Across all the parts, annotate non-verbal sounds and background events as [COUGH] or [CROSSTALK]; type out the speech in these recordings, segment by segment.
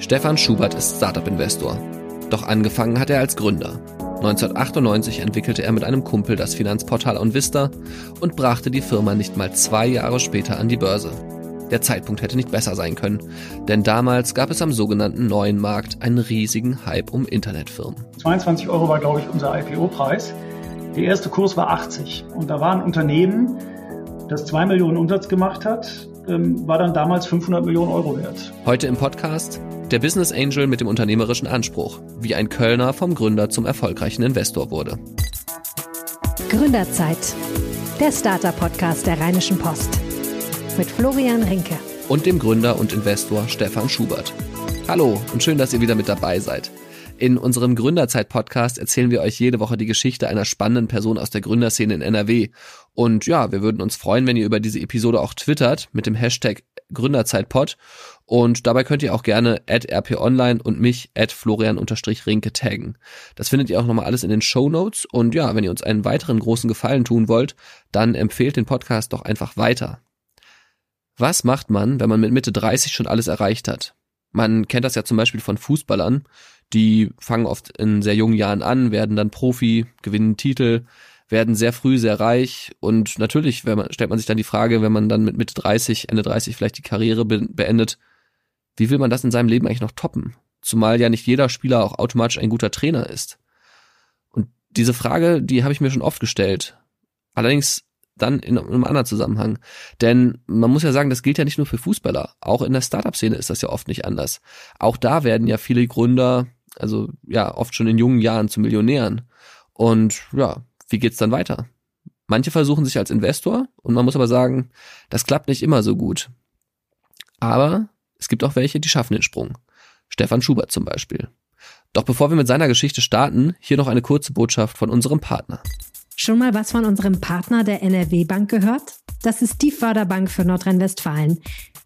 Stefan Schubert ist Startup-Investor. Doch angefangen hat er als Gründer. 1998 entwickelte er mit einem Kumpel das Finanzportal OnVista und brachte die Firma nicht mal zwei Jahre später an die Börse. Der Zeitpunkt hätte nicht besser sein können, denn damals gab es am sogenannten neuen Markt einen riesigen Hype um Internetfirmen. 22 Euro war, glaube ich, unser IPO-Preis. Der erste Kurs war 80 und da war ein Unternehmen, das 2 Millionen Umsatz gemacht hat, ähm, war dann damals 500 Millionen Euro wert. Heute im Podcast der Business Angel mit dem unternehmerischen Anspruch, wie ein Kölner vom Gründer zum erfolgreichen Investor wurde. Gründerzeit, der Starter-Podcast der Rheinischen Post mit Florian Rinke. Und dem Gründer und Investor Stefan Schubert. Hallo und schön, dass ihr wieder mit dabei seid. In unserem Gründerzeit-Podcast erzählen wir euch jede Woche die Geschichte einer spannenden Person aus der Gründerszene in NRW. Und ja, wir würden uns freuen, wenn ihr über diese Episode auch twittert mit dem Hashtag Gründerzeitpod. Und dabei könnt ihr auch gerne at rponline und mich at florian-rinke taggen. Das findet ihr auch nochmal alles in den Show Notes. Und ja, wenn ihr uns einen weiteren großen Gefallen tun wollt, dann empfehlt den Podcast doch einfach weiter. Was macht man, wenn man mit Mitte 30 schon alles erreicht hat? Man kennt das ja zum Beispiel von Fußballern, die fangen oft in sehr jungen Jahren an, werden dann Profi, gewinnen Titel, werden sehr früh sehr reich und natürlich man, stellt man sich dann die Frage, wenn man dann mit Mitte 30, Ende 30 vielleicht die Karriere be beendet, wie will man das in seinem Leben eigentlich noch toppen? Zumal ja nicht jeder Spieler auch automatisch ein guter Trainer ist. Und diese Frage, die habe ich mir schon oft gestellt. Allerdings dann in einem anderen Zusammenhang. Denn man muss ja sagen, das gilt ja nicht nur für Fußballer. Auch in der Startup-Szene ist das ja oft nicht anders. Auch da werden ja viele Gründer, also ja, oft schon in jungen Jahren zu Millionären. Und ja, wie geht's dann weiter? Manche versuchen sich als Investor und man muss aber sagen, das klappt nicht immer so gut. Aber es gibt auch welche, die schaffen den Sprung. Stefan Schubert zum Beispiel. Doch bevor wir mit seiner Geschichte starten, hier noch eine kurze Botschaft von unserem Partner. Schon mal was von unserem Partner der NRW Bank gehört? Das ist die Förderbank für Nordrhein-Westfalen.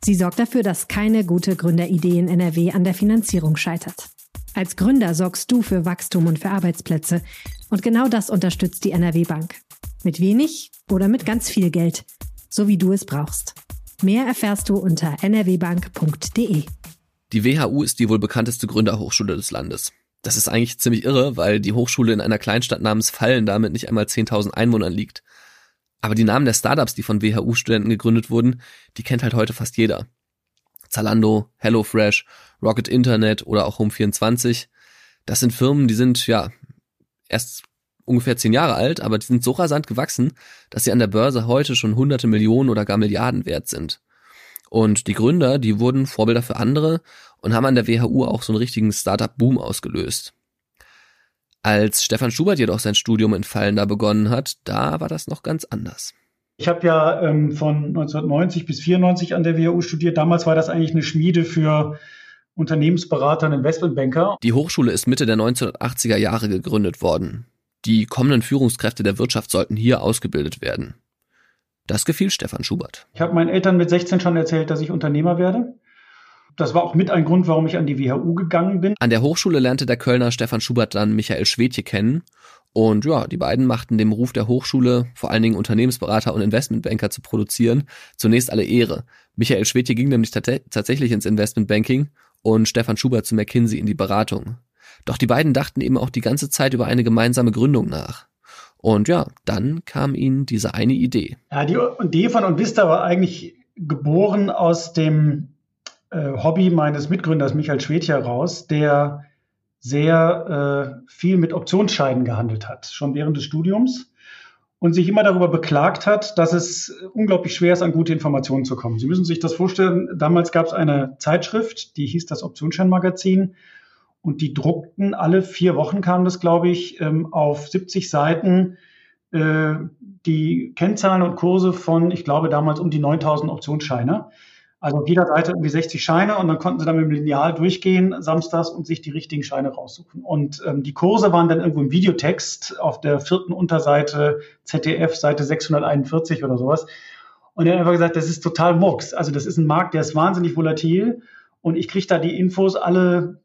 Sie sorgt dafür, dass keine gute Gründeridee in NRW an der Finanzierung scheitert. Als Gründer sorgst du für Wachstum und für Arbeitsplätze. Und genau das unterstützt die NRW Bank. Mit wenig oder mit ganz viel Geld. So wie du es brauchst. Mehr erfährst du unter nrwbank.de. Die WHU ist die wohl bekannteste Gründerhochschule des Landes. Das ist eigentlich ziemlich irre, weil die Hochschule in einer Kleinstadt namens Fallen damit nicht einmal 10.000 Einwohnern liegt. Aber die Namen der Startups, die von WHU-Studenten gegründet wurden, die kennt halt heute fast jeder. Zalando, HelloFresh, Rocket Internet oder auch Home24. Das sind Firmen, die sind ja erst ungefähr zehn Jahre alt, aber die sind so rasant gewachsen, dass sie an der Börse heute schon hunderte Millionen oder gar Milliarden wert sind. Und die Gründer, die wurden Vorbilder für andere und haben an der WHU auch so einen richtigen Startup-Boom ausgelöst. Als Stefan Schubert jedoch sein Studium in Fallen da begonnen hat, da war das noch ganz anders. Ich habe ja ähm, von 1990 bis 94 an der WHU studiert. Damals war das eigentlich eine Schmiede für Unternehmensberater und Investmentbanker. Die Hochschule ist Mitte der 1980er Jahre gegründet worden. Die kommenden Führungskräfte der Wirtschaft sollten hier ausgebildet werden. Das gefiel Stefan Schubert. Ich habe meinen Eltern mit 16 schon erzählt, dass ich Unternehmer werde. Das war auch mit ein Grund, warum ich an die WHU gegangen bin. An der Hochschule lernte der Kölner Stefan Schubert dann Michael Schwedje kennen. Und ja, die beiden machten dem Ruf der Hochschule, vor allen Dingen Unternehmensberater und Investmentbanker zu produzieren, zunächst alle Ehre. Michael Schwedje ging nämlich tatsächlich ins Investmentbanking und Stefan Schubert zu McKinsey in die Beratung. Doch die beiden dachten eben auch die ganze Zeit über eine gemeinsame Gründung nach. Und ja, dann kam ihnen diese eine Idee. Ja, die Idee von Onvista war eigentlich geboren aus dem äh, Hobby meines Mitgründers Michael Schwed heraus, der sehr äh, viel mit Optionsscheiden gehandelt hat, schon während des Studiums und sich immer darüber beklagt hat, dass es unglaublich schwer ist, an gute Informationen zu kommen. Sie müssen sich das vorstellen, damals gab es eine Zeitschrift, die hieß das Optionsscheinmagazin und die druckten alle vier Wochen, kam das, glaube ich, ähm, auf 70 Seiten äh, die Kennzahlen und Kurse von, ich glaube, damals um die 9000 Optionsscheine. Also auf jeder Seite irgendwie 60 Scheine und dann konnten sie dann mit dem Lineal durchgehen samstags und sich die richtigen Scheine raussuchen. Und ähm, die Kurse waren dann irgendwo im Videotext auf der vierten Unterseite ZDF, Seite 641 oder sowas. Und er hat einfach gesagt, das ist total Murks. Also das ist ein Markt, der ist wahnsinnig volatil und ich kriege da die Infos alle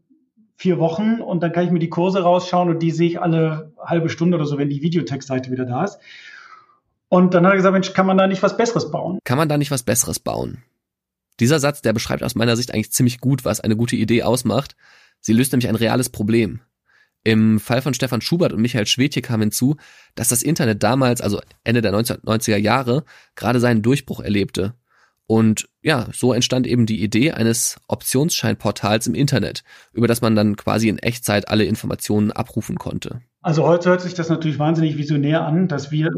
vier Wochen und dann kann ich mir die Kurse rausschauen und die sehe ich alle halbe Stunde oder so, wenn die Videotextseite wieder da ist. Und dann hat er gesagt, Mensch, kann man da nicht was Besseres bauen? Kann man da nicht was Besseres bauen? Dieser Satz, der beschreibt aus meiner Sicht eigentlich ziemlich gut, was eine gute Idee ausmacht. Sie löst nämlich ein reales Problem. Im Fall von Stefan Schubert und Michael Schwedje kam hinzu, dass das Internet damals, also Ende der 1990er Jahre, gerade seinen Durchbruch erlebte. Und ja, so entstand eben die Idee eines Optionsscheinportals im Internet, über das man dann quasi in Echtzeit alle Informationen abrufen konnte. Also heute hört sich das natürlich wahnsinnig visionär an, dass wir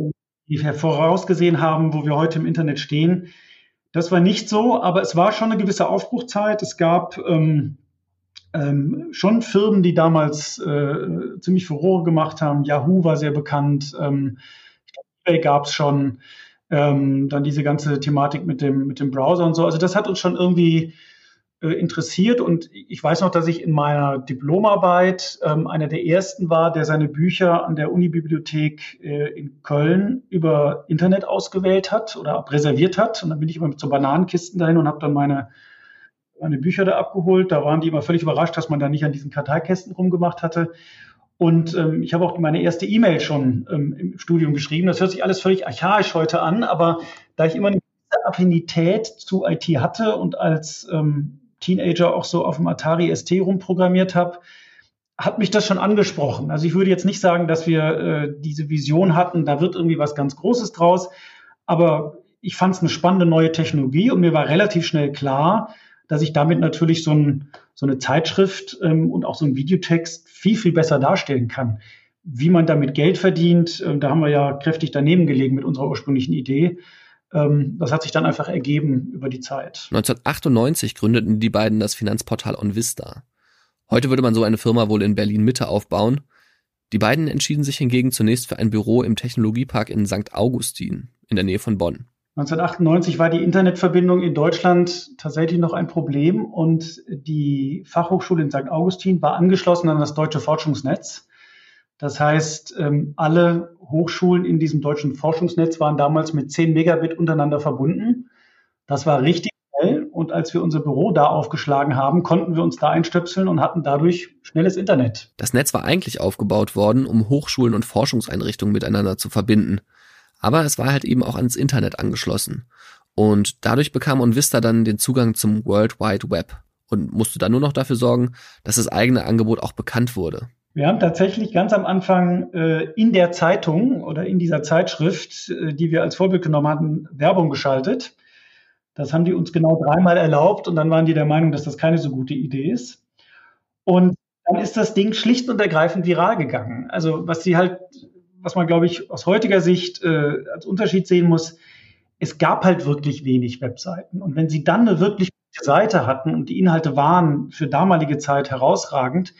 vorausgesehen haben, wo wir heute im Internet stehen. Das war nicht so, aber es war schon eine gewisse Aufbruchzeit. Es gab ähm, ähm, schon Firmen, die damals äh, ziemlich Furore gemacht haben. Yahoo war sehr bekannt, ähm, eBay gab es schon. Ähm, dann diese ganze Thematik mit dem, mit dem Browser und so. Also das hat uns schon irgendwie interessiert und ich weiß noch, dass ich in meiner Diplomarbeit ähm, einer der ersten war, der seine Bücher an der Unibibliothek äh, in Köln über Internet ausgewählt hat oder reserviert hat. Und dann bin ich immer mit so Bananenkisten dahin und habe dann meine, meine Bücher da abgeholt. Da waren die immer völlig überrascht, dass man da nicht an diesen Karteikästen rumgemacht hatte. Und ähm, ich habe auch meine erste E-Mail schon ähm, im Studium geschrieben. Das hört sich alles völlig archaisch heute an, aber da ich immer eine Affinität zu IT hatte und als ähm, Teenager auch so auf dem Atari ST rumprogrammiert habe, hat mich das schon angesprochen. Also ich würde jetzt nicht sagen, dass wir äh, diese Vision hatten, da wird irgendwie was ganz Großes draus, aber ich fand es eine spannende neue Technologie und mir war relativ schnell klar, dass ich damit natürlich so, ein, so eine Zeitschrift ähm, und auch so einen Videotext viel, viel besser darstellen kann. Wie man damit Geld verdient, äh, da haben wir ja kräftig daneben gelegen mit unserer ursprünglichen Idee. Ähm, das hat sich dann einfach ergeben über die Zeit. 1998 gründeten die beiden das Finanzportal OnVista. Heute würde man so eine Firma wohl in Berlin Mitte aufbauen. Die beiden entschieden sich hingegen zunächst für ein Büro im Technologiepark in St. Augustin in der Nähe von Bonn. 1998 war die Internetverbindung in Deutschland tatsächlich noch ein Problem und die Fachhochschule in St. Augustin war angeschlossen an das deutsche Forschungsnetz. Das heißt, ähm, alle Hochschulen in diesem deutschen Forschungsnetz waren damals mit 10 Megabit untereinander verbunden. Das war richtig schnell und als wir unser Büro da aufgeschlagen haben, konnten wir uns da einstöpseln und hatten dadurch schnelles Internet. Das Netz war eigentlich aufgebaut worden, um Hochschulen und Forschungseinrichtungen miteinander zu verbinden. Aber es war halt eben auch ans Internet angeschlossen. Und dadurch bekam OnVista dann den Zugang zum World Wide Web und musste dann nur noch dafür sorgen, dass das eigene Angebot auch bekannt wurde. Wir haben tatsächlich ganz am Anfang äh, in der Zeitung oder in dieser Zeitschrift, äh, die wir als Vorbild genommen hatten, Werbung geschaltet. Das haben die uns genau dreimal erlaubt und dann waren die der Meinung, dass das keine so gute Idee ist. Und dann ist das Ding schlicht und ergreifend viral gegangen. Also was sie halt was man, glaube ich, aus heutiger Sicht äh, als Unterschied sehen muss, es gab halt wirklich wenig Webseiten. Und wenn sie dann eine wirklich gute Seite hatten und die Inhalte waren für damalige Zeit herausragend,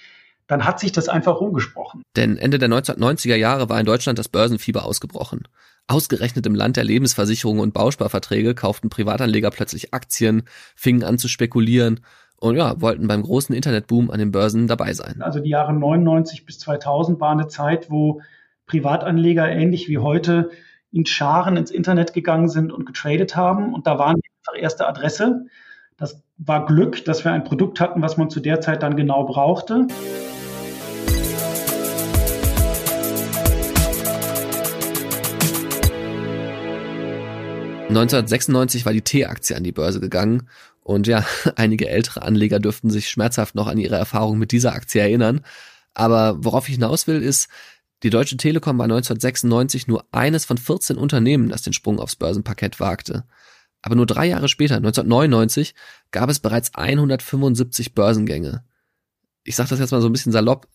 dann hat sich das einfach rumgesprochen. Denn Ende der 1990er Jahre war in Deutschland das Börsenfieber ausgebrochen. Ausgerechnet im Land der Lebensversicherungen und Bausparverträge kauften Privatanleger plötzlich Aktien, fingen an zu spekulieren und ja, wollten beim großen Internetboom an den Börsen dabei sein. Also die Jahre 99 bis 2000 war eine Zeit, wo Privatanleger ähnlich wie heute in Scharen ins Internet gegangen sind und getradet haben. Und da waren die einfach erste Adresse. Das war Glück, dass wir ein Produkt hatten, was man zu der Zeit dann genau brauchte. ...1996 war die T-Aktie an die Börse gegangen und ja, [LAUGHS] einige ältere Anleger dürften sich schmerzhaft noch an ihre Erfahrung mit dieser Aktie erinnern. Aber worauf ich hinaus will, ist, die Deutsche Telekom war 1996 nur eines von 14 Unternehmen, das den Sprung aufs Börsenparkett wagte. Aber nur drei Jahre später, 1999, gab es bereits 175 Börsengänge. Ich sage das jetzt mal so ein bisschen salopp.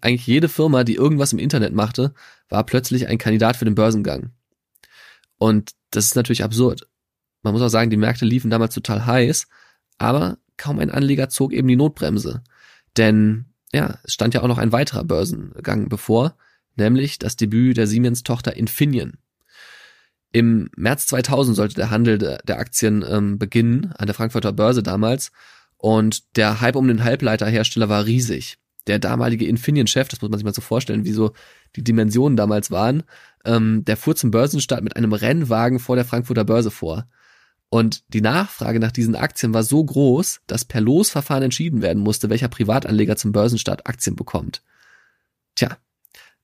Eigentlich jede Firma, die irgendwas im Internet machte, war plötzlich ein Kandidat für den Börsengang. Und das ist natürlich absurd. Man muss auch sagen, die Märkte liefen damals total heiß, aber kaum ein Anleger zog eben die Notbremse. Denn ja, es stand ja auch noch ein weiterer Börsengang bevor, nämlich das Debüt der Siemens-Tochter Infineon. Im März 2000 sollte der Handel der, Aktien ähm, beginnen, an der Frankfurter Börse damals, und der Hype um den Halbleiterhersteller war riesig. Der damalige Infineon-Chef, das muss man sich mal so vorstellen, wie so die Dimensionen damals waren, ähm, der fuhr zum Börsenstart mit einem Rennwagen vor der Frankfurter Börse vor. Und die Nachfrage nach diesen Aktien war so groß, dass per Losverfahren entschieden werden musste, welcher Privatanleger zum Börsenstart Aktien bekommt. Tja,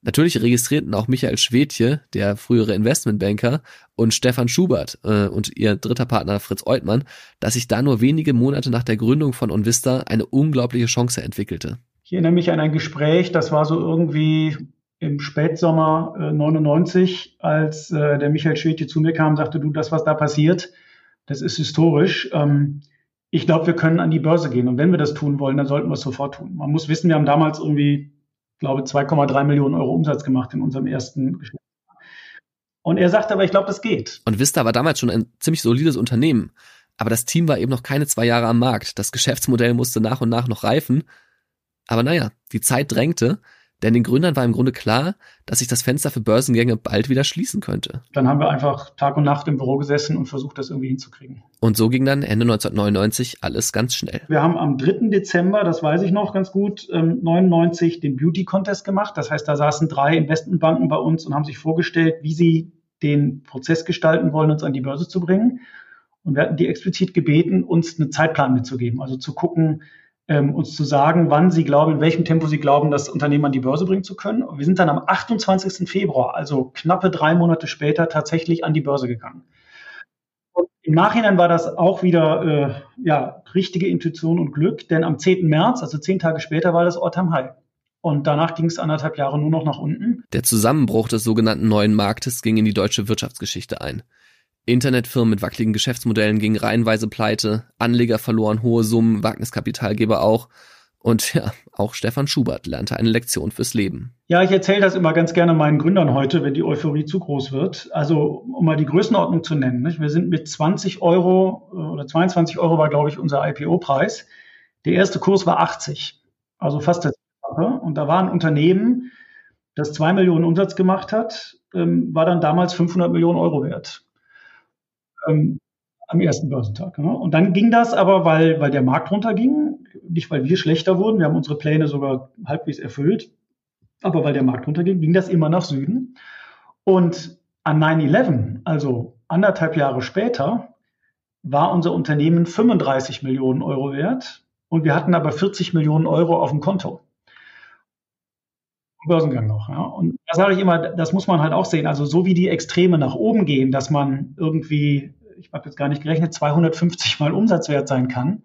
Natürlich registrierten auch Michael Schwedje, der frühere Investmentbanker, und Stefan Schubert äh, und ihr dritter Partner Fritz Eutmann, dass sich da nur wenige Monate nach der Gründung von Onvista eine unglaubliche Chance entwickelte. Ich erinnere mich an ein Gespräch, das war so irgendwie im Spätsommer äh, 99, als äh, der Michael Schwedje zu mir kam und sagte, du, das, was da passiert, das ist historisch. Ähm, ich glaube, wir können an die Börse gehen. Und wenn wir das tun wollen, dann sollten wir es sofort tun. Man muss wissen, wir haben damals irgendwie glaube, 2,3 Millionen Euro Umsatz gemacht in unserem ersten Geschäft. Und er sagte aber, ich glaube, das geht. Und Vista war damals schon ein ziemlich solides Unternehmen. Aber das Team war eben noch keine zwei Jahre am Markt. Das Geschäftsmodell musste nach und nach noch reifen. Aber naja, die Zeit drängte denn den Gründern war im Grunde klar, dass sich das Fenster für Börsengänge bald wieder schließen könnte. Dann haben wir einfach Tag und Nacht im Büro gesessen und versucht, das irgendwie hinzukriegen. Und so ging dann Ende 1999 alles ganz schnell. Wir haben am 3. Dezember, das weiß ich noch ganz gut, 99 ähm, den Beauty Contest gemacht. Das heißt, da saßen drei Investmentbanken bei uns und haben sich vorgestellt, wie sie den Prozess gestalten wollen, uns an die Börse zu bringen. Und wir hatten die explizit gebeten, uns einen Zeitplan mitzugeben. Also zu gucken, ähm, uns zu sagen, wann sie glauben, in welchem Tempo sie glauben, das Unternehmen an die Börse bringen zu können. Und wir sind dann am 28. Februar, also knappe drei Monate später, tatsächlich an die Börse gegangen. Und Im Nachhinein war das auch wieder äh, ja, richtige Intuition und Glück, denn am 10. März, also zehn Tage später, war das Ortam High. Und danach ging es anderthalb Jahre nur noch nach unten. Der Zusammenbruch des sogenannten neuen Marktes ging in die deutsche Wirtschaftsgeschichte ein. Internetfirmen mit wackeligen Geschäftsmodellen gingen reihenweise pleite, Anleger verloren hohe Summen, Wagniskapitalgeber auch. Und [LAUGHS] ja, auch Stefan Schubert lernte eine Lektion fürs Leben. Ja, ich erzähle das immer ganz gerne meinen Gründern heute, wenn die Euphorie zu groß wird. Also, um mal die Größenordnung zu nennen. Nicht? Wir sind mit 20 Euro äh, oder 22 Euro war, glaube ich, unser IPO-Preis. Der erste Kurs war 80. Also fast das Und da war ein Unternehmen, das zwei Millionen Umsatz gemacht hat, ähm, war dann damals 500 Millionen Euro wert ähm, am ersten Börsentag. Ne? Und dann ging das aber, weil, weil der Markt runterging, nicht weil wir schlechter wurden, wir haben unsere Pläne sogar halbwegs erfüllt, aber weil der Markt runterging, ging das immer nach Süden. Und an 9-11, also anderthalb Jahre später, war unser Unternehmen 35 Millionen Euro wert und wir hatten aber 40 Millionen Euro auf dem Konto. Börsengang noch. Ja. Und da sage ich immer, das muss man halt auch sehen. Also so wie die Extreme nach oben gehen, dass man irgendwie, ich habe jetzt gar nicht gerechnet, 250 mal Umsatzwert sein kann,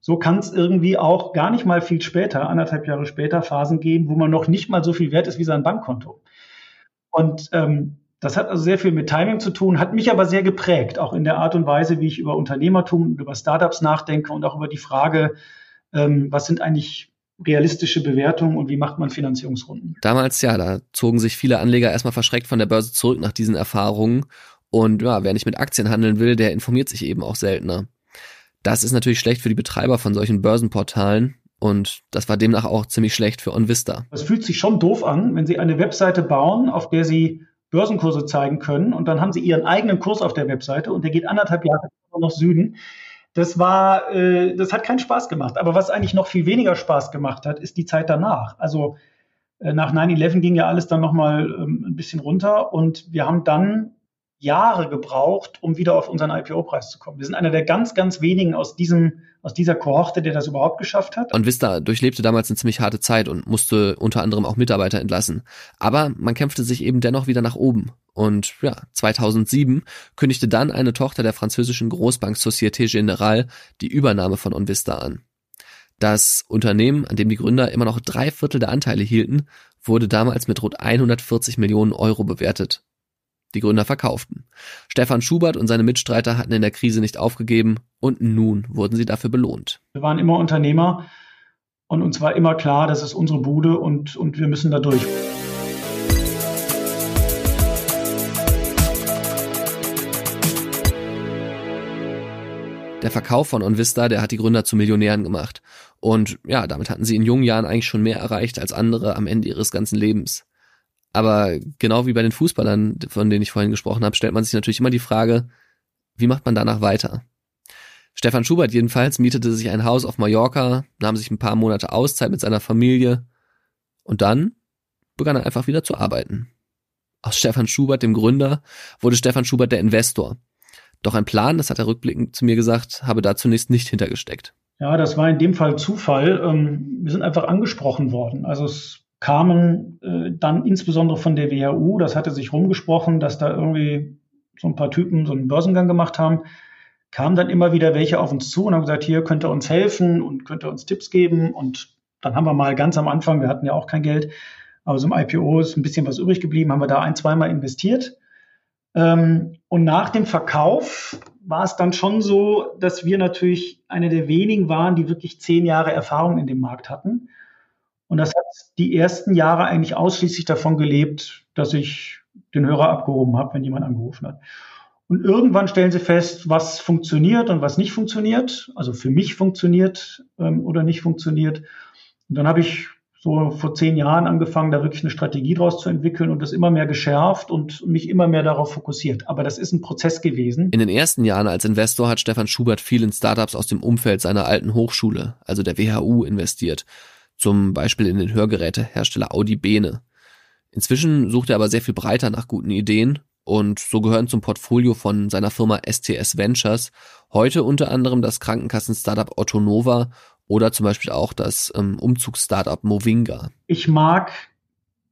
so kann es irgendwie auch gar nicht mal viel später, anderthalb Jahre später, Phasen geben, wo man noch nicht mal so viel wert ist wie sein Bankkonto. Und ähm, das hat also sehr viel mit Timing zu tun, hat mich aber sehr geprägt, auch in der Art und Weise, wie ich über Unternehmertum und über Startups nachdenke und auch über die Frage, ähm, was sind eigentlich realistische Bewertung und wie macht man Finanzierungsrunden. Damals, ja, da zogen sich viele Anleger erstmal verschreckt von der Börse zurück nach diesen Erfahrungen. Und ja, wer nicht mit Aktien handeln will, der informiert sich eben auch seltener. Das ist natürlich schlecht für die Betreiber von solchen Börsenportalen. Und das war demnach auch ziemlich schlecht für OnVista. Es fühlt sich schon doof an, wenn Sie eine Webseite bauen, auf der Sie Börsenkurse zeigen können und dann haben Sie Ihren eigenen Kurs auf der Webseite und der geht anderthalb Jahre nach Süden. Das war, äh, das hat keinen Spaß gemacht. Aber was eigentlich noch viel weniger Spaß gemacht hat, ist die Zeit danach. Also äh, nach 9-11 ging ja alles dann nochmal ähm, ein bisschen runter und wir haben dann Jahre gebraucht, um wieder auf unseren IPO-Preis zu kommen. Wir sind einer der ganz, ganz wenigen aus diesem, aus dieser Kohorte, der das überhaupt geschafft hat. Und Vista durchlebte damals eine ziemlich harte Zeit und musste unter anderem auch Mitarbeiter entlassen. Aber man kämpfte sich eben dennoch wieder nach oben. Und ja, 2007 kündigte dann eine Tochter der französischen Großbank Société Générale die Übernahme von Onvista an. Das Unternehmen, an dem die Gründer immer noch drei Viertel der Anteile hielten, wurde damals mit rund 140 Millionen Euro bewertet die Gründer verkauften. Stefan Schubert und seine Mitstreiter hatten in der Krise nicht aufgegeben und nun wurden sie dafür belohnt. Wir waren immer Unternehmer und uns war immer klar, das ist unsere Bude und, und wir müssen da durch. Der Verkauf von Onvista, der hat die Gründer zu Millionären gemacht. Und ja, damit hatten sie in jungen Jahren eigentlich schon mehr erreicht als andere am Ende ihres ganzen Lebens. Aber genau wie bei den Fußballern, von denen ich vorhin gesprochen habe, stellt man sich natürlich immer die Frage, wie macht man danach weiter? Stefan Schubert jedenfalls mietete sich ein Haus auf Mallorca, nahm sich ein paar Monate Auszeit mit seiner Familie und dann begann er einfach wieder zu arbeiten. Aus Stefan Schubert, dem Gründer, wurde Stefan Schubert der Investor. Doch ein Plan, das hat er rückblickend zu mir gesagt, habe da zunächst nicht hintergesteckt. Ja, das war in dem Fall Zufall. Ähm, wir sind einfach angesprochen worden. Also es kamen äh, dann insbesondere von der WHU, das hatte sich rumgesprochen, dass da irgendwie so ein paar Typen so einen Börsengang gemacht haben, kamen dann immer wieder welche auf uns zu und haben gesagt, hier könnt ihr uns helfen und könnt ihr uns Tipps geben. Und dann haben wir mal ganz am Anfang, wir hatten ja auch kein Geld, aber so im IPO ist ein bisschen was übrig geblieben, haben wir da ein, zweimal investiert. Ähm, und nach dem Verkauf war es dann schon so, dass wir natürlich eine der wenigen waren, die wirklich zehn Jahre Erfahrung in dem Markt hatten. Und das hat die ersten Jahre eigentlich ausschließlich davon gelebt, dass ich den Hörer abgehoben habe, wenn jemand angerufen hat. Und irgendwann stellen sie fest, was funktioniert und was nicht funktioniert, also für mich funktioniert ähm, oder nicht funktioniert. Und dann habe ich so vor zehn Jahren angefangen, da wirklich eine Strategie draus zu entwickeln und das immer mehr geschärft und mich immer mehr darauf fokussiert. Aber das ist ein Prozess gewesen. In den ersten Jahren als Investor hat Stefan Schubert viel in Startups aus dem Umfeld seiner alten Hochschule, also der WHU, investiert zum Beispiel in den Hörgerätehersteller Audi Bene. Inzwischen sucht er aber sehr viel breiter nach guten Ideen und so gehören zum Portfolio von seiner Firma STS Ventures heute unter anderem das Krankenkassen-Startup Otto Nova oder zum Beispiel auch das ähm, Umzugs-Startup Movinga. Ich mag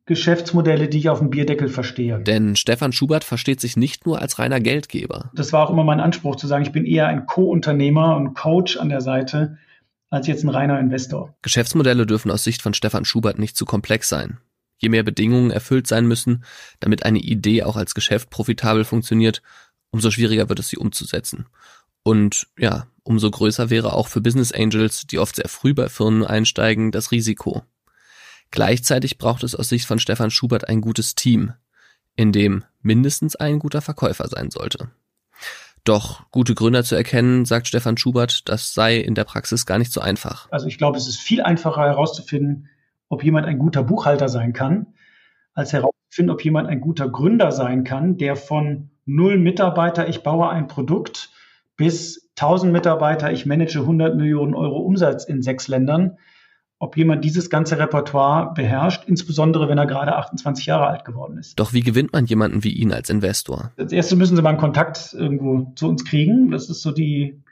Geschäftsmodelle, die ich auf dem Bierdeckel verstehe. Denn Stefan Schubert versteht sich nicht nur als reiner Geldgeber. Das war auch immer mein Anspruch zu sagen, ich bin eher ein Co-Unternehmer und Coach an der Seite als jetzt ein reiner Investor. Geschäftsmodelle dürfen aus Sicht von Stefan Schubert nicht zu komplex sein. Je mehr Bedingungen erfüllt sein müssen, damit eine Idee auch als Geschäft profitabel funktioniert, umso schwieriger wird es sie umzusetzen. Und ja, umso größer wäre auch für Business Angels, die oft sehr früh bei Firmen einsteigen, das Risiko. Gleichzeitig braucht es aus Sicht von Stefan Schubert ein gutes Team, in dem mindestens ein guter Verkäufer sein sollte. Doch gute Gründer zu erkennen, sagt Stefan Schubert, das sei in der Praxis gar nicht so einfach. Also ich glaube, es ist viel einfacher herauszufinden, ob jemand ein guter Buchhalter sein kann, als herauszufinden, ob jemand ein guter Gründer sein kann, der von null Mitarbeiter, ich baue ein Produkt, bis 1000 Mitarbeiter, ich manage 100 Millionen Euro Umsatz in sechs Ländern ob jemand dieses ganze Repertoire beherrscht, insbesondere wenn er gerade 28 Jahre alt geworden ist. Doch wie gewinnt man jemanden wie ihn als Investor? Als erstes müssen Sie mal einen Kontakt irgendwo zu uns kriegen. Das ist so die,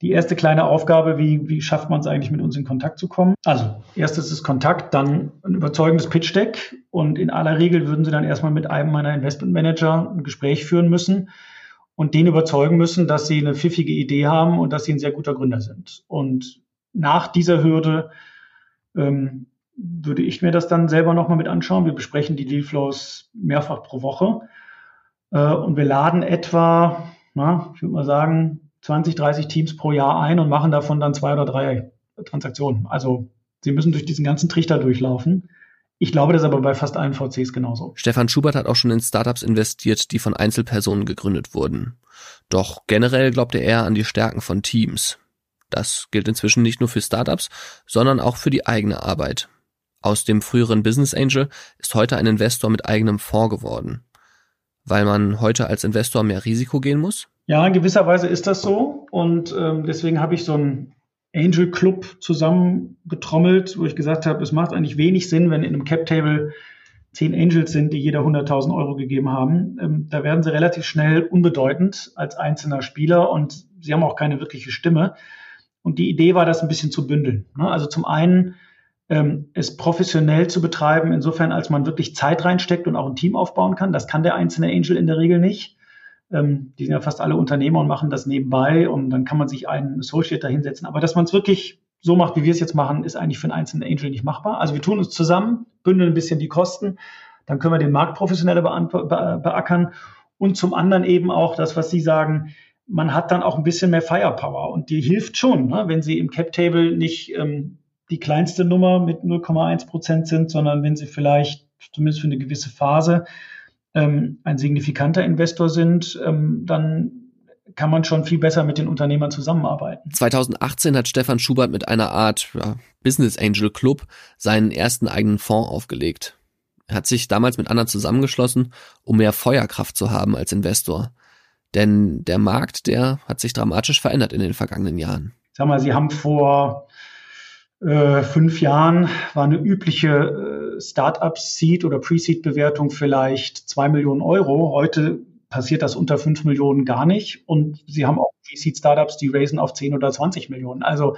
die erste kleine Aufgabe, wie, wie schafft man es eigentlich, mit uns in Kontakt zu kommen? Also, erstes ist Kontakt, dann ein überzeugendes Pitch-Deck und in aller Regel würden Sie dann erstmal mit einem meiner Investmentmanager ein Gespräch führen müssen und den überzeugen müssen, dass Sie eine pfiffige Idee haben und dass Sie ein sehr guter Gründer sind. Und nach dieser Hürde ähm, würde ich mir das dann selber nochmal mit anschauen. Wir besprechen die Dealflows mehrfach pro Woche äh, und wir laden etwa, na, ich würde mal sagen, 20, 30 Teams pro Jahr ein und machen davon dann zwei oder drei Transaktionen. Also sie müssen durch diesen ganzen Trichter durchlaufen. Ich glaube, das ist aber bei fast allen VCs genauso. Stefan Schubert hat auch schon in Startups investiert, die von Einzelpersonen gegründet wurden. Doch generell glaubt er an die Stärken von Teams. Das gilt inzwischen nicht nur für Startups, sondern auch für die eigene Arbeit. Aus dem früheren Business Angel ist heute ein Investor mit eigenem Fonds geworden. Weil man heute als Investor mehr Risiko gehen muss? Ja, in gewisser Weise ist das so. Und ähm, deswegen habe ich so einen Angel Club zusammengetrommelt, wo ich gesagt habe, es macht eigentlich wenig Sinn, wenn in einem Cap Table zehn Angels sind, die jeder 100.000 Euro gegeben haben. Ähm, da werden sie relativ schnell unbedeutend als einzelner Spieler und sie haben auch keine wirkliche Stimme. Und die Idee war, das ein bisschen zu bündeln. Ne? Also zum einen ähm, es professionell zu betreiben, insofern als man wirklich Zeit reinsteckt und auch ein Team aufbauen kann. Das kann der einzelne Angel in der Regel nicht. Ähm, die sind ja fast alle Unternehmer und machen das nebenbei und dann kann man sich einen Associate da hinsetzen. Aber dass man es wirklich so macht, wie wir es jetzt machen, ist eigentlich für einen einzelnen Angel nicht machbar. Also wir tun uns zusammen, bündeln ein bisschen die Kosten, dann können wir den Markt professioneller beackern und zum anderen eben auch das, was Sie sagen, man hat dann auch ein bisschen mehr Firepower und die hilft schon, ne? wenn sie im Cap Table nicht ähm, die kleinste Nummer mit 0,1 Prozent sind, sondern wenn sie vielleicht zumindest für eine gewisse Phase ähm, ein signifikanter Investor sind, ähm, dann kann man schon viel besser mit den Unternehmern zusammenarbeiten. 2018 hat Stefan Schubert mit einer Art ja, Business Angel Club seinen ersten eigenen Fonds aufgelegt. Er hat sich damals mit anderen zusammengeschlossen, um mehr Feuerkraft zu haben als Investor. Denn der Markt, der hat sich dramatisch verändert in den vergangenen Jahren. Sag mal, Sie haben vor äh, fünf Jahren war eine übliche äh, Startup-Seed oder Pre-Seed-Bewertung vielleicht zwei Millionen Euro. Heute passiert das unter fünf Millionen gar nicht. Und Sie haben auch Pre-Seed-Startups, die raisen auf zehn oder zwanzig Millionen. Also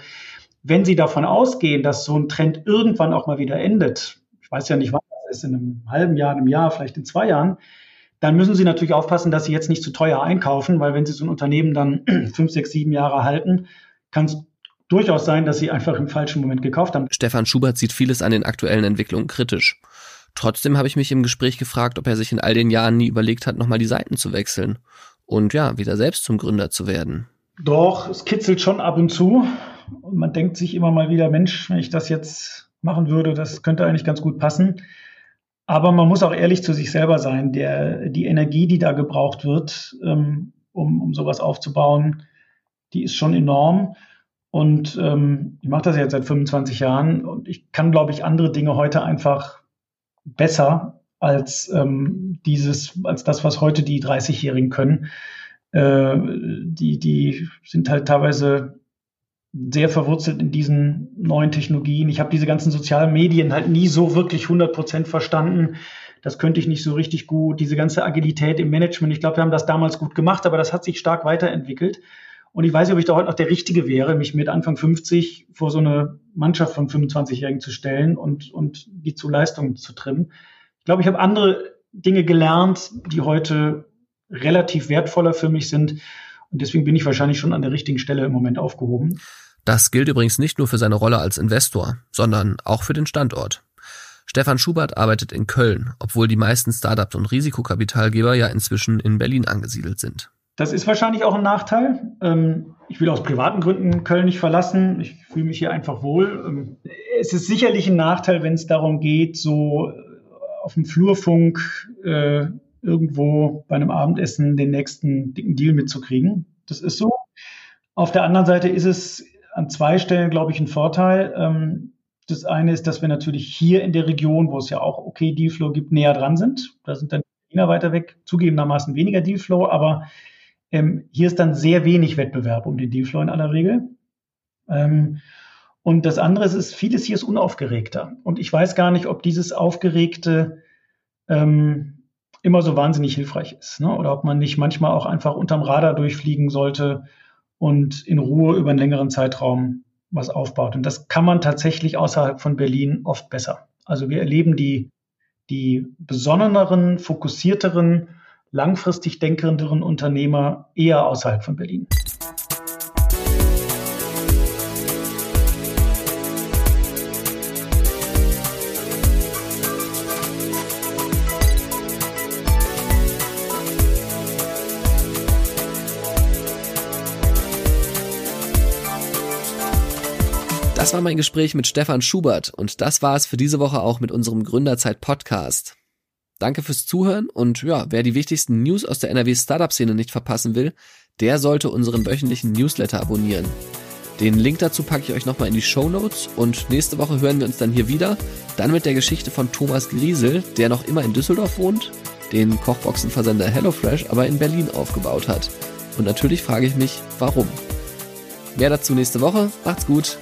wenn Sie davon ausgehen, dass so ein Trend irgendwann auch mal wieder endet, weiß ja nicht, wann das ist, in einem halben Jahr, einem Jahr, vielleicht in zwei Jahren, dann müssen Sie natürlich aufpassen, dass Sie jetzt nicht zu teuer einkaufen, weil wenn Sie so ein Unternehmen dann [CLEARS THROAT] fünf, sechs, sieben Jahre halten, kann es durchaus sein, dass Sie einfach im falschen Moment gekauft haben. Stefan Schubert sieht vieles an den aktuellen Entwicklungen kritisch. Trotzdem habe ich mich im Gespräch gefragt, ob er sich in all den Jahren nie überlegt hat, nochmal die Seiten zu wechseln und ja, wieder selbst zum Gründer zu werden. Doch, es kitzelt schon ab und zu. Und man denkt sich immer mal wieder, Mensch, wenn ich das jetzt machen würde, das könnte eigentlich ganz gut passen. Aber man muss auch ehrlich zu sich selber sein. Der, die Energie, die da gebraucht wird, ähm, um, um sowas aufzubauen, die ist schon enorm. Und ähm, ich mache das jetzt seit 25 Jahren und ich kann, glaube ich, andere Dinge heute einfach besser als ähm, dieses, als das, was heute die 30-Jährigen können. Äh, die, die sind halt teilweise sehr verwurzelt in diesen neuen Technologien. Ich habe diese ganzen sozialen Medien halt nie so wirklich 100 Prozent verstanden. Das könnte ich nicht so richtig gut. Diese ganze Agilität im Management, ich glaube, wir haben das damals gut gemacht, aber das hat sich stark weiterentwickelt. Und ich weiß nicht, ob ich da heute noch der Richtige wäre, mich mit Anfang 50 vor so eine Mannschaft von 25-Jährigen zu stellen und, und die zu Leistungen zu trimmen. Ich glaube, ich habe andere Dinge gelernt, die heute relativ wertvoller für mich sind. Und deswegen bin ich wahrscheinlich schon an der richtigen Stelle im Moment aufgehoben. Das gilt übrigens nicht nur für seine Rolle als Investor, sondern auch für den Standort. Stefan Schubert arbeitet in Köln, obwohl die meisten Startups und Risikokapitalgeber ja inzwischen in Berlin angesiedelt sind. Das ist wahrscheinlich auch ein Nachteil. Ähm, ich will aus privaten Gründen Köln nicht verlassen. Ich fühle mich hier einfach wohl. Ähm, es ist sicherlich ein Nachteil, wenn es darum geht, so äh, auf dem Flurfunk äh, irgendwo bei einem Abendessen den nächsten dicken Deal mitzukriegen. Das ist so. Auf der anderen Seite ist es an zwei Stellen, glaube ich, ein Vorteil. Ähm, das eine ist, dass wir natürlich hier in der Region, wo es ja auch okay Dealflow gibt, näher dran sind. Da sind dann Berliner weiter weg, zugegebenermaßen weniger Dealflow, aber ähm, hier ist dann sehr wenig Wettbewerb um den Dealflow in aller Regel. Ähm, und das andere ist, ist, vieles hier ist unaufgeregter. Und ich weiß gar nicht, ob dieses Aufgeregte ähm, immer so wahnsinnig hilfreich ist. Ne? Oder ob man nicht manchmal auch einfach unterm Radar durchfliegen sollte und in Ruhe über einen längeren Zeitraum was aufbaut. Und das kann man tatsächlich außerhalb von Berlin oft besser. Also wir erleben die, die besonneneren, fokussierteren, langfristig denkenderen Unternehmer eher außerhalb von Berlin. War mein Gespräch mit Stefan Schubert und das war es für diese Woche auch mit unserem Gründerzeit Podcast. Danke fürs Zuhören und ja, wer die wichtigsten News aus der NRW Startup Szene nicht verpassen will, der sollte unseren wöchentlichen Newsletter abonnieren. Den Link dazu packe ich euch nochmal in die Show Notes und nächste Woche hören wir uns dann hier wieder, dann mit der Geschichte von Thomas Griesel, der noch immer in Düsseldorf wohnt, den Kochboxenversender HelloFresh aber in Berlin aufgebaut hat. Und natürlich frage ich mich, warum. Mehr dazu nächste Woche. Macht's gut.